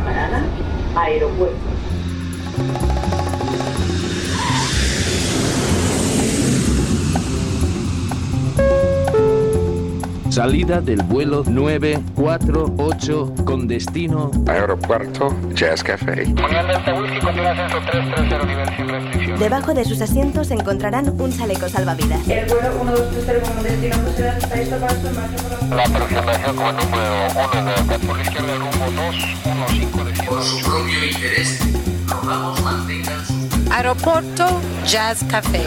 parada, aeropuerto. Salida del vuelo 948 con destino Aeropuerto Jazz Café. Debajo de sus asientos encontrarán un chaleco salvavidas. El vuelo 1230 como destino está listo para su marcha La aproximación como número 1 de por la izquierda rumbo 215 de Por su propio interés, rogamos mantengan su... Aeropuerto Jazz Café.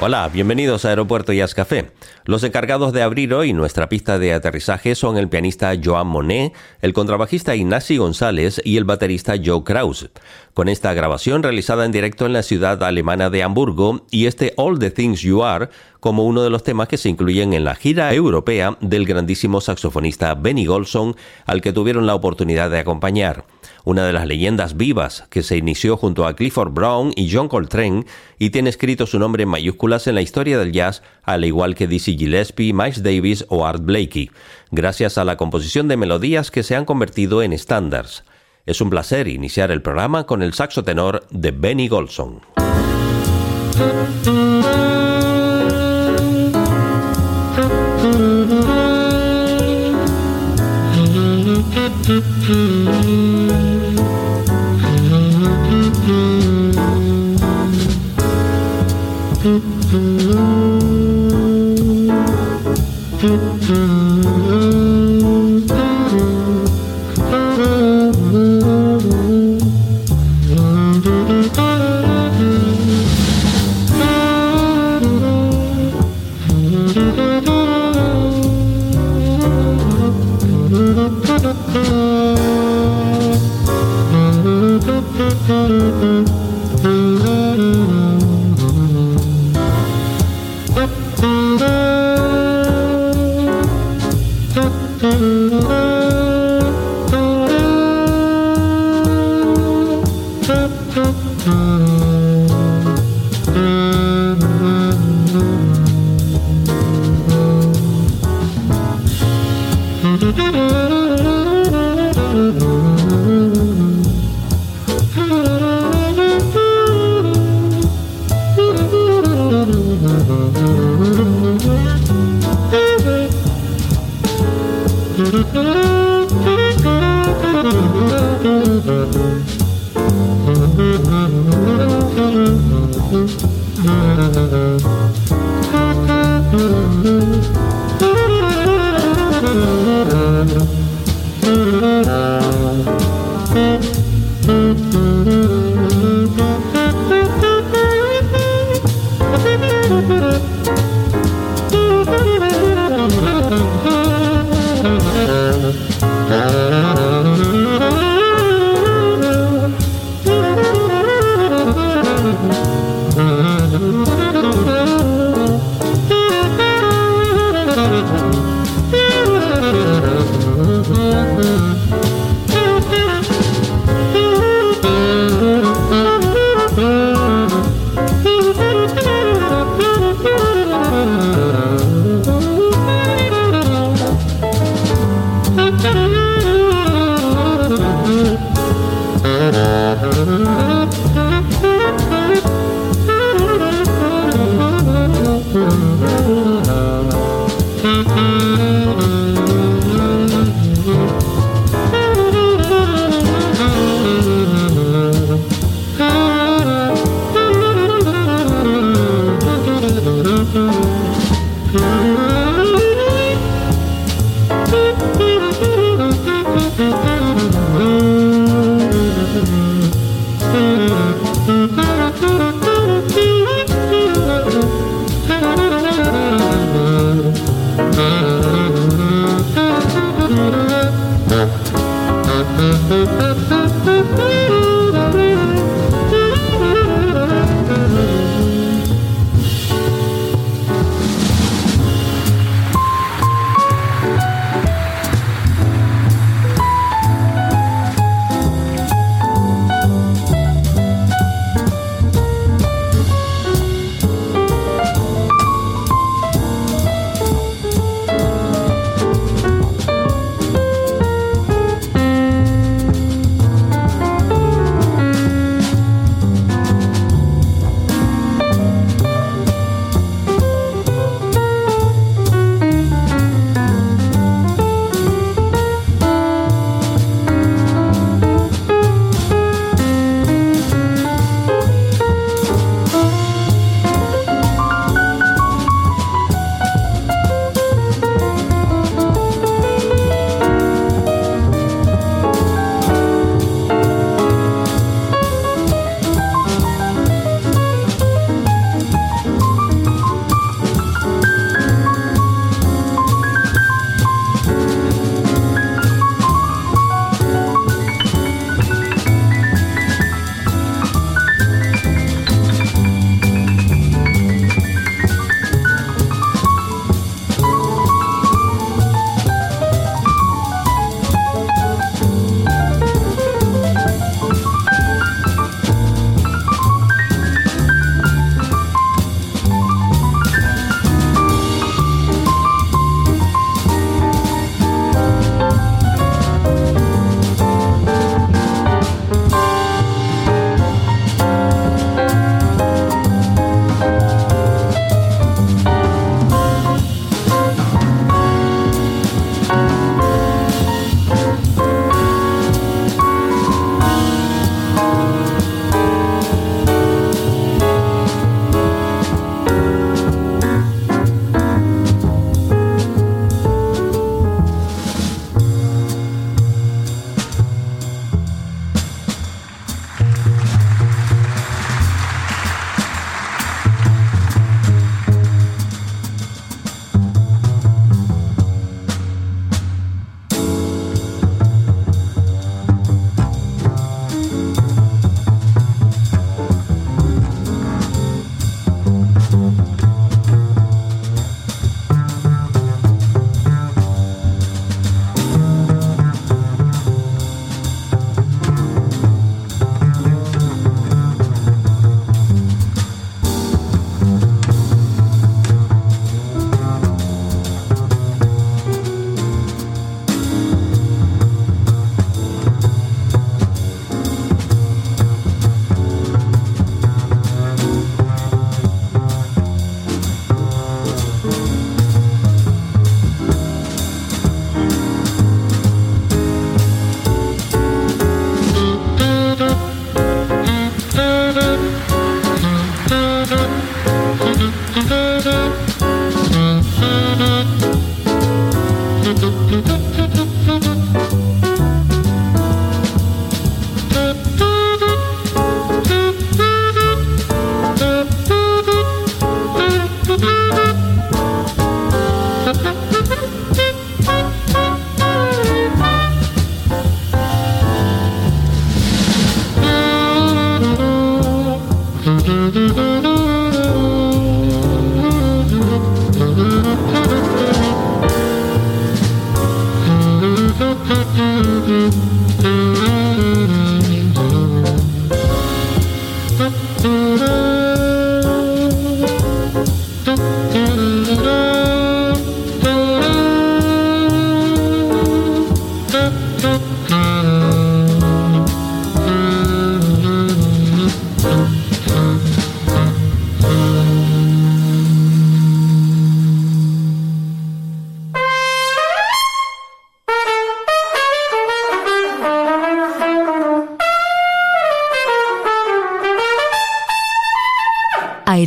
Hola, bienvenidos a Aeropuerto Jazz Café. Los encargados de abrir hoy nuestra pista de aterrizaje son el pianista Joan Monet, el contrabajista Ignasi González y el baterista Joe Kraus. Con esta grabación realizada en directo en la ciudad alemana de Hamburgo y este All the Things You Are como uno de los temas que se incluyen en la gira europea del grandísimo saxofonista Benny Golson, al que tuvieron la oportunidad de acompañar una de las leyendas vivas que se inició junto a Clifford Brown y John Coltrane y tiene escrito su nombre en mayúsculas en la historia del jazz, al igual que Dizzy Gillespie, Miles Davis o Art Blakey, gracias a la composición de melodías que se han convertido en estándares. Es un placer iniciar el programa con el saxo tenor de Benny Golson. Mm-hmm. Mm-hmm.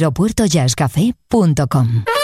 aeropuertojazzcafé.com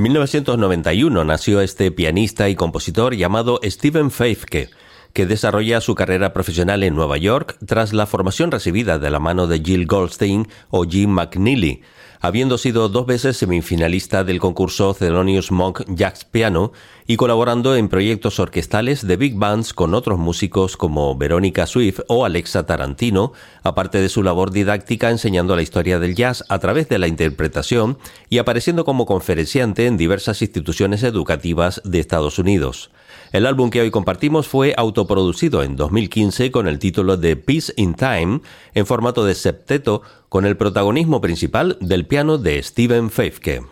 En 1991 nació este pianista y compositor llamado Steven Feifke, que desarrolla su carrera profesional en Nueva York tras la formación recibida de la mano de Jill Goldstein o Jim McNeely, habiendo sido dos veces semifinalista del concurso Thelonious Monk Jazz Piano y colaborando en proyectos orquestales de big bands con otros músicos como Verónica Swift o Alexa Tarantino, aparte de su labor didáctica enseñando la historia del jazz a través de la interpretación y apareciendo como conferenciante en diversas instituciones educativas de Estados Unidos. El álbum que hoy compartimos fue autoproducido en 2015 con el título de Peace in Time en formato de septeto con el protagonismo principal del piano de Steven Feifke.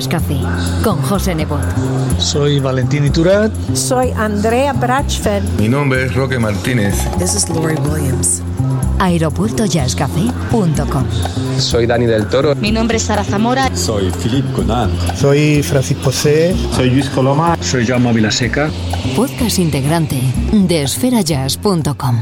Café con José Nebot. Soy Valentín Iturat. Soy Andrea Brachfeld. Mi nombre es Roque Martínez. This is Lori Williams. aeropuertojazzcafé.com Soy Dani del Toro. Mi nombre es Sara Zamora. Soy Philippe Conan. Soy Francisco C. Soy Luis Coloma. Soy Jaume Vilaseca. Podcast integrante de esferajazz.com.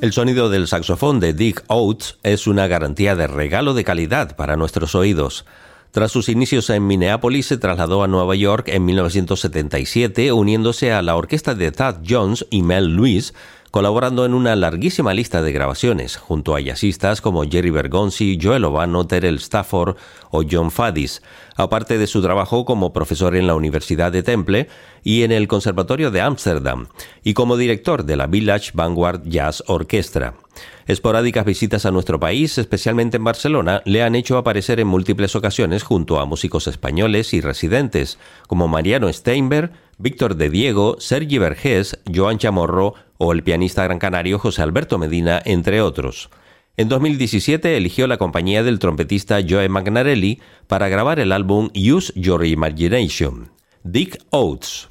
El sonido del saxofón de Dick Oates es una garantía de regalo de calidad para nuestros oídos. Tras sus inicios en Minneapolis se trasladó a Nueva York en 1977 uniéndose a la orquesta de Thad Jones y Mel Lewis, colaborando en una larguísima lista de grabaciones, junto a jazzistas como Jerry Bergonzi, Joel Obano, Terrell Stafford o John Fadis, aparte de su trabajo como profesor en la Universidad de Temple y en el Conservatorio de Ámsterdam, y como director de la Village Vanguard Jazz Orchestra. Esporádicas visitas a nuestro país, especialmente en Barcelona, le han hecho aparecer en múltiples ocasiones junto a músicos españoles y residentes, como Mariano Steinberg, Víctor de Diego, Sergi Vergés, Joan Chamorro o el pianista gran canario José Alberto Medina, entre otros. En 2017 eligió la compañía del trompetista Joe Magnarelli para grabar el álbum Use Your Imagination. Dick Oates.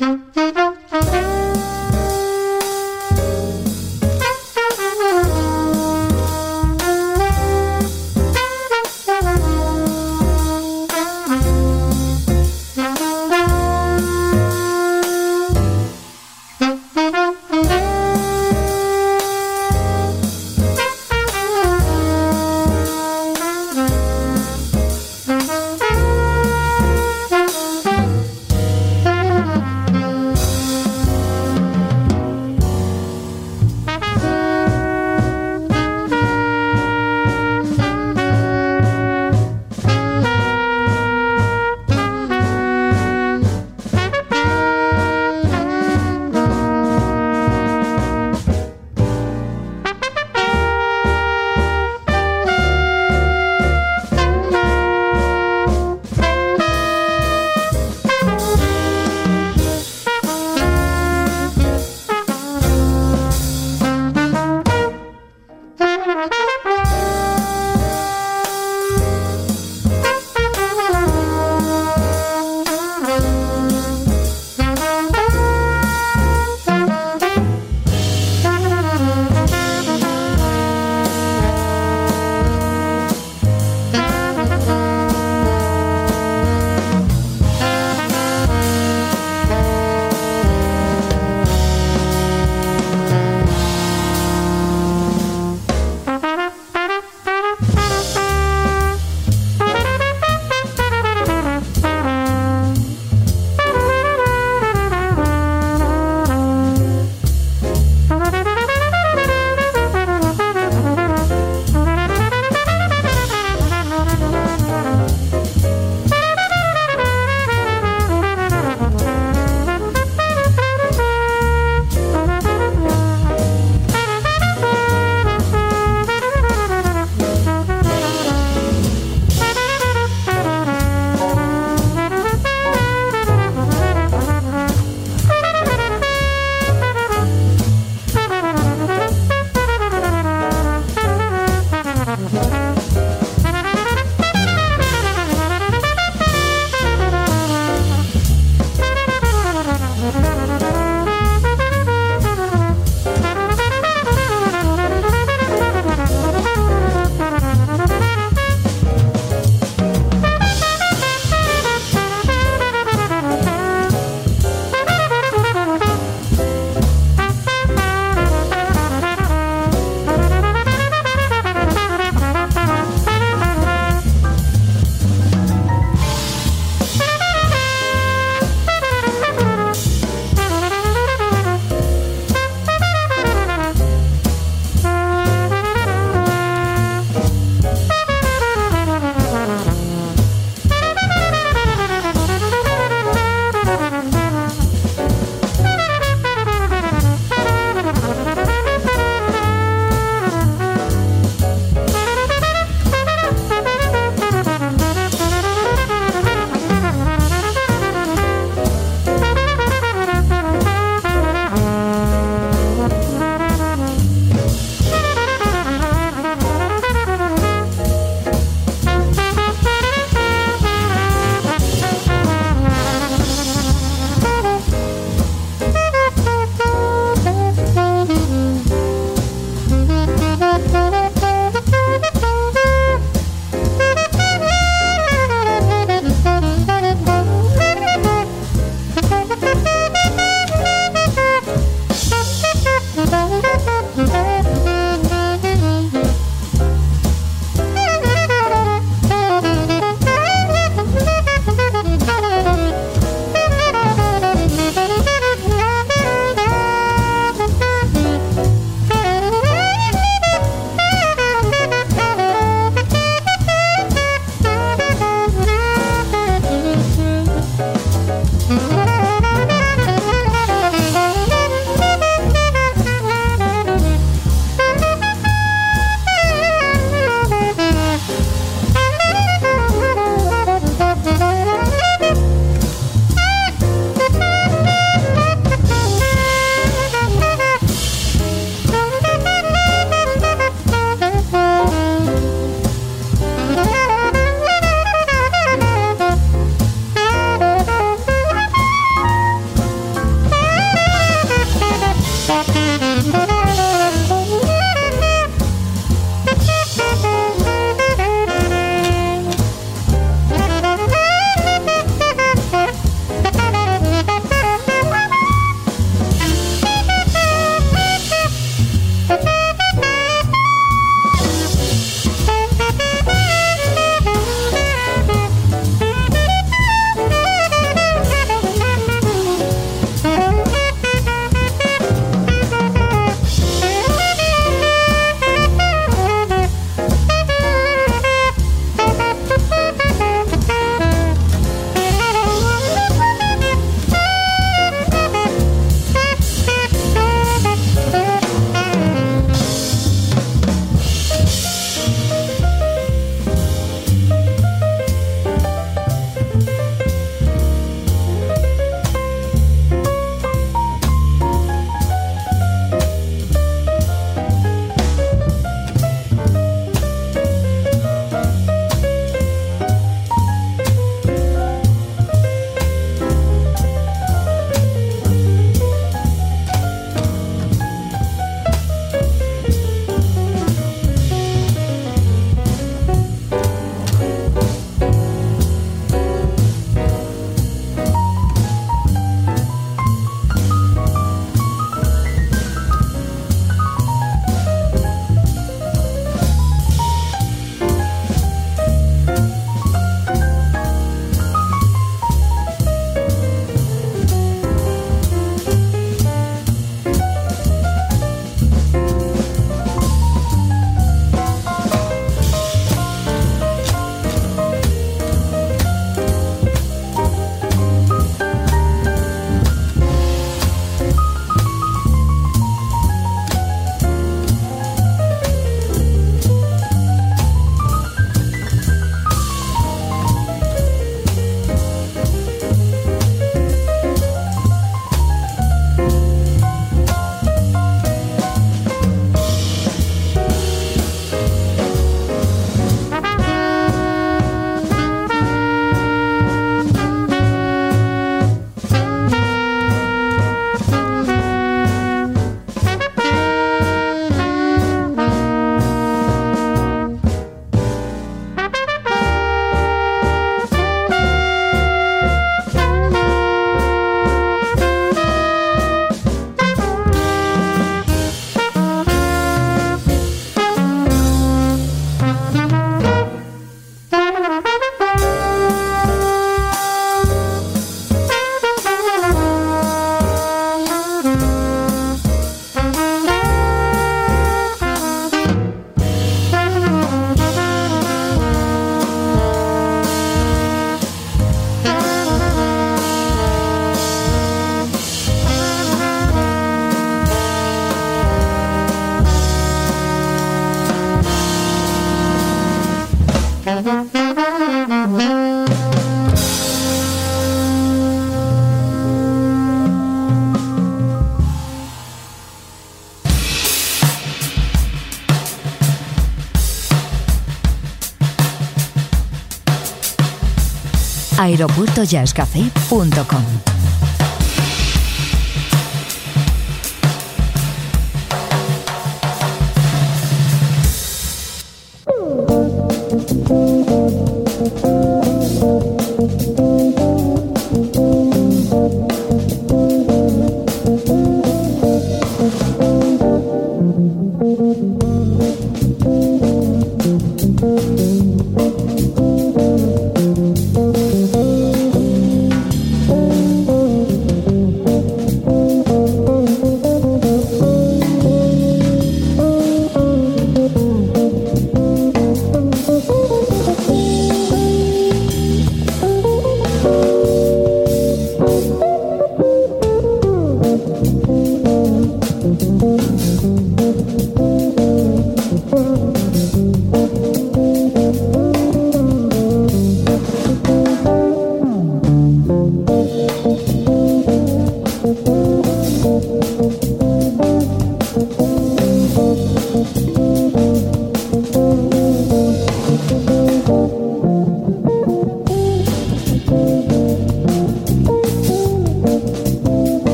aeropuertojazzcafé.com.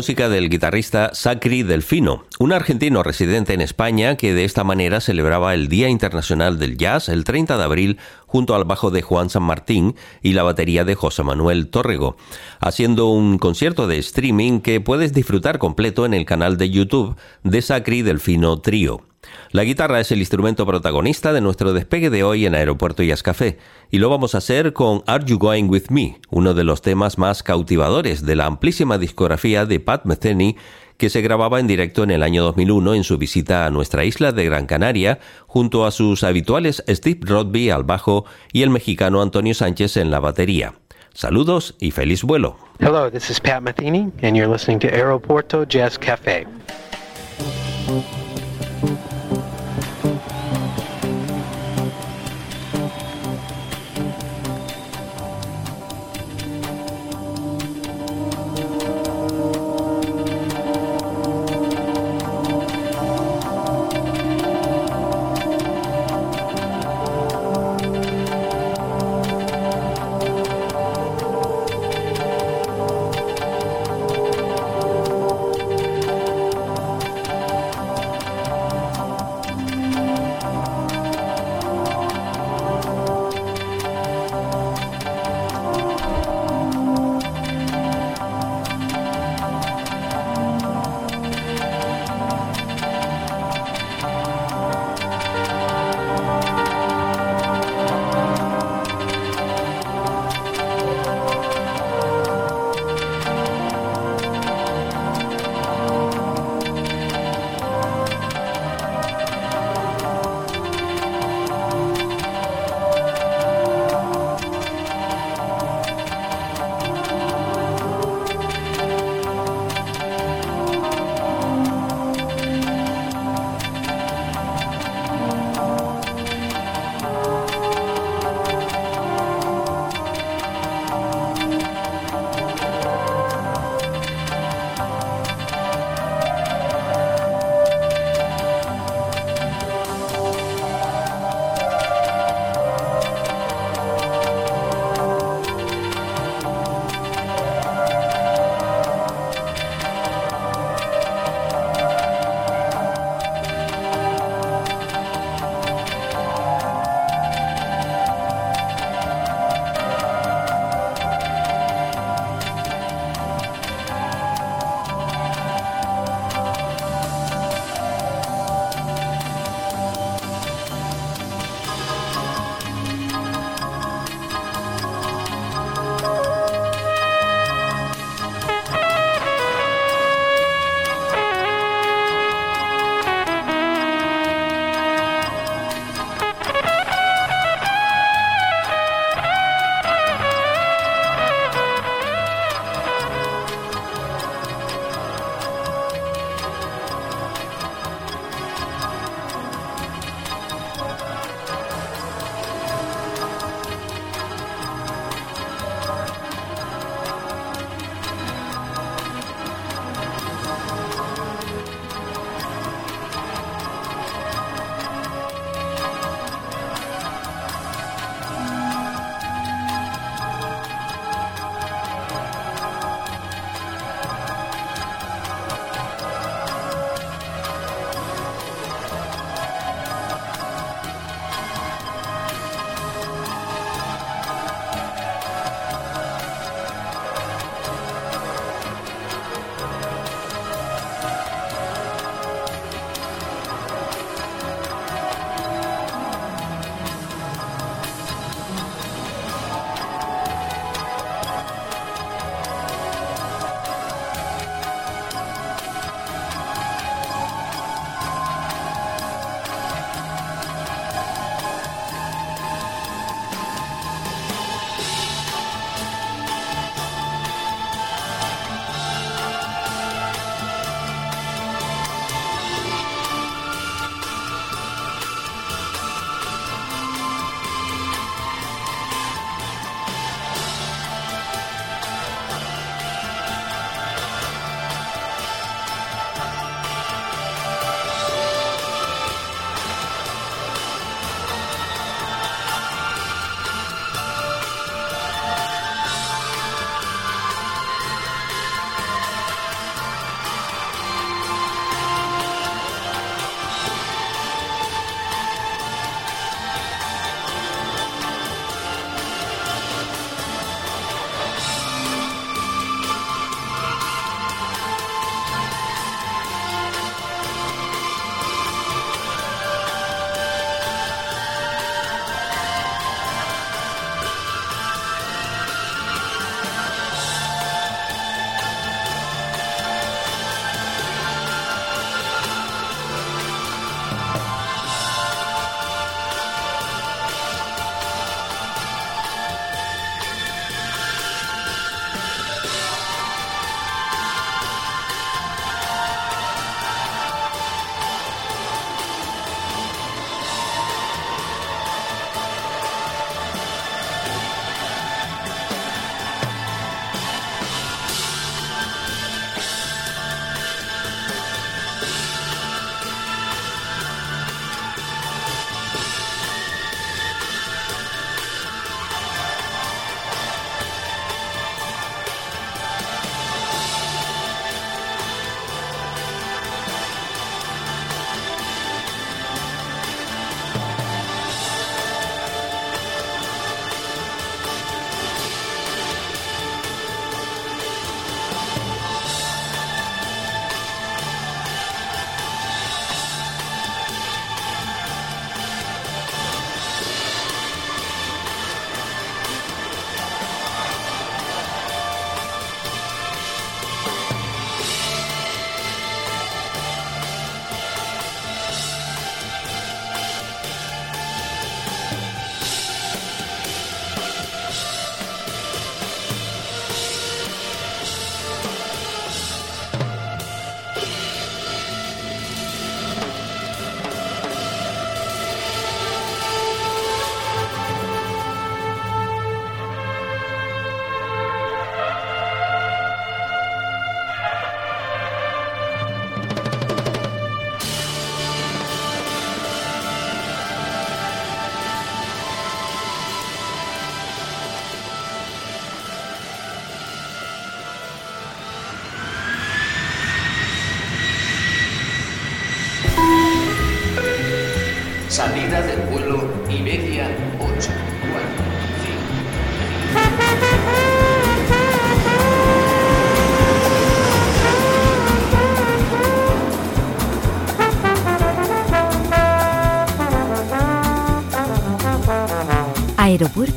música del guitarrista Sacri Delfino, un argentino residente en España que de esta manera celebraba el Día Internacional del Jazz el 30 de abril junto al bajo de Juan San Martín y la batería de José Manuel Tórrego, haciendo un concierto de streaming que puedes disfrutar completo en el canal de YouTube de Sacri Delfino Trío. La guitarra es el instrumento protagonista de nuestro despegue de hoy en Aeropuerto Jazz Café, y lo vamos a hacer con Are You Going With Me, uno de los temas más cautivadores de la amplísima discografía de Pat Metheny que se grababa en directo en el año 2001 en su visita a nuestra isla de Gran Canaria, junto a sus habituales Steve Rodby al bajo y el mexicano Antonio Sánchez en la batería. Saludos y feliz vuelo. Hello, this is Pat Metheny and you're listening to Aeropuerto Jazz